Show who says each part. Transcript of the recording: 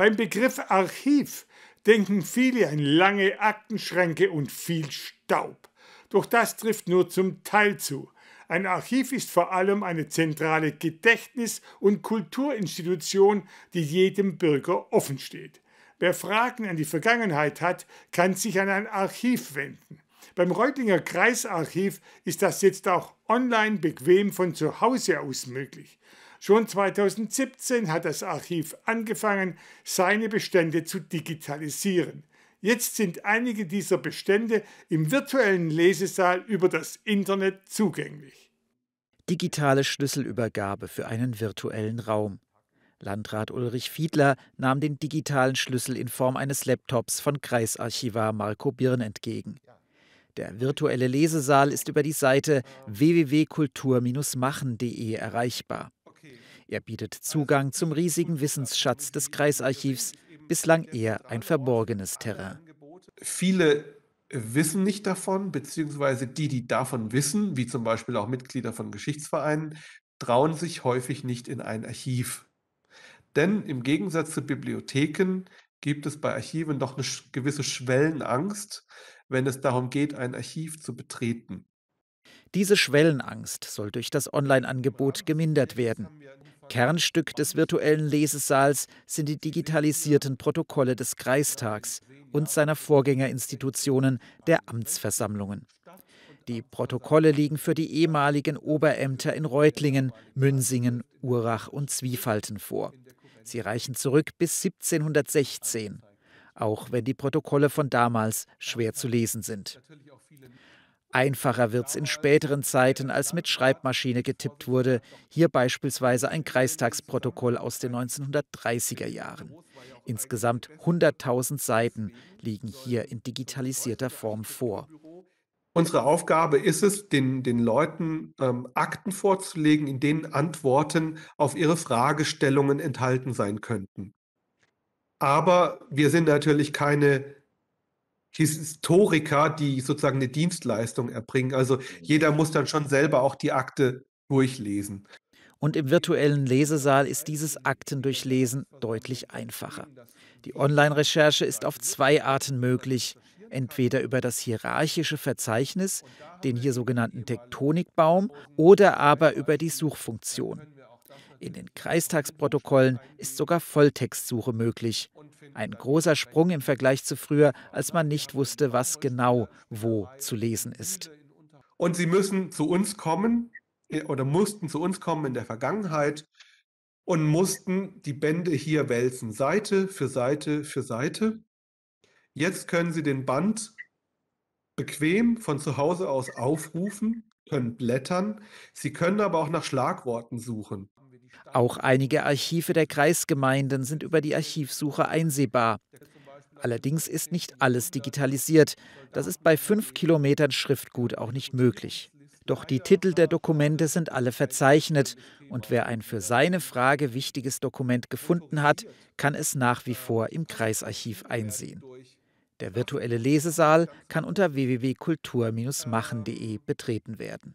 Speaker 1: Beim Begriff Archiv denken viele an lange Aktenschränke und viel Staub. Doch das trifft nur zum Teil zu. Ein Archiv ist vor allem eine zentrale Gedächtnis- und Kulturinstitution, die jedem Bürger offensteht. Wer Fragen an die Vergangenheit hat, kann sich an ein Archiv wenden. Beim Reutlinger Kreisarchiv ist das jetzt auch online bequem von zu Hause aus möglich. Schon 2017 hat das Archiv angefangen, seine Bestände zu digitalisieren. Jetzt sind einige dieser Bestände im virtuellen Lesesaal über das Internet zugänglich.
Speaker 2: Digitale Schlüsselübergabe für einen virtuellen Raum. Landrat Ulrich Fiedler nahm den digitalen Schlüssel in Form eines Laptops von Kreisarchivar Marco Birn entgegen. Der virtuelle Lesesaal ist über die Seite www.kultur-machen.de erreichbar. Er bietet Zugang zum riesigen Wissensschatz des Kreisarchivs, bislang eher ein verborgenes Terrain.
Speaker 3: Viele wissen nicht davon, beziehungsweise die, die davon wissen, wie zum Beispiel auch Mitglieder von Geschichtsvereinen, trauen sich häufig nicht in ein Archiv. Denn im Gegensatz zu Bibliotheken gibt es bei Archiven doch eine gewisse Schwellenangst, wenn es darum geht, ein Archiv zu betreten.
Speaker 2: Diese Schwellenangst soll durch das Online-Angebot gemindert werden. Kernstück des virtuellen Lesesaals sind die digitalisierten Protokolle des Kreistags und seiner Vorgängerinstitutionen der Amtsversammlungen. Die Protokolle liegen für die ehemaligen Oberämter in Reutlingen, Münsingen, Urach und Zwiefalten vor. Sie reichen zurück bis 1716, auch wenn die Protokolle von damals schwer zu lesen sind. Einfacher wird es in späteren Zeiten, als mit Schreibmaschine getippt wurde, hier beispielsweise ein Kreistagsprotokoll aus den 1930er Jahren. Insgesamt 100.000 Seiten liegen hier in digitalisierter Form vor.
Speaker 3: Unsere Aufgabe ist es, den, den Leuten ähm, Akten vorzulegen, in denen Antworten auf ihre Fragestellungen enthalten sein könnten. Aber wir sind natürlich keine Historiker, die sozusagen eine Dienstleistung erbringen. Also jeder muss dann schon selber auch die Akte durchlesen.
Speaker 2: Und im virtuellen Lesesaal ist dieses Aktendurchlesen deutlich einfacher. Die Online-Recherche ist auf zwei Arten möglich. Entweder über das hierarchische Verzeichnis, den hier sogenannten Tektonikbaum, oder aber über die Suchfunktion. In den Kreistagsprotokollen ist sogar Volltextsuche möglich. Ein großer Sprung im Vergleich zu früher, als man nicht wusste, was genau wo zu lesen ist.
Speaker 3: Und sie müssen zu uns kommen äh, oder mussten zu uns kommen in der Vergangenheit und mussten die Bände hier wälzen, Seite für Seite für Seite. Jetzt können Sie den Band bequem von zu Hause aus aufrufen, können blättern. Sie können aber auch nach Schlagworten suchen.
Speaker 2: Auch einige Archive der Kreisgemeinden sind über die Archivsuche einsehbar. Allerdings ist nicht alles digitalisiert. Das ist bei fünf Kilometern Schriftgut auch nicht möglich. Doch die Titel der Dokumente sind alle verzeichnet und wer ein für seine Frage wichtiges Dokument gefunden hat, kann es nach wie vor im Kreisarchiv einsehen. Der virtuelle Lesesaal kann unter www.kultur-machen.de betreten werden.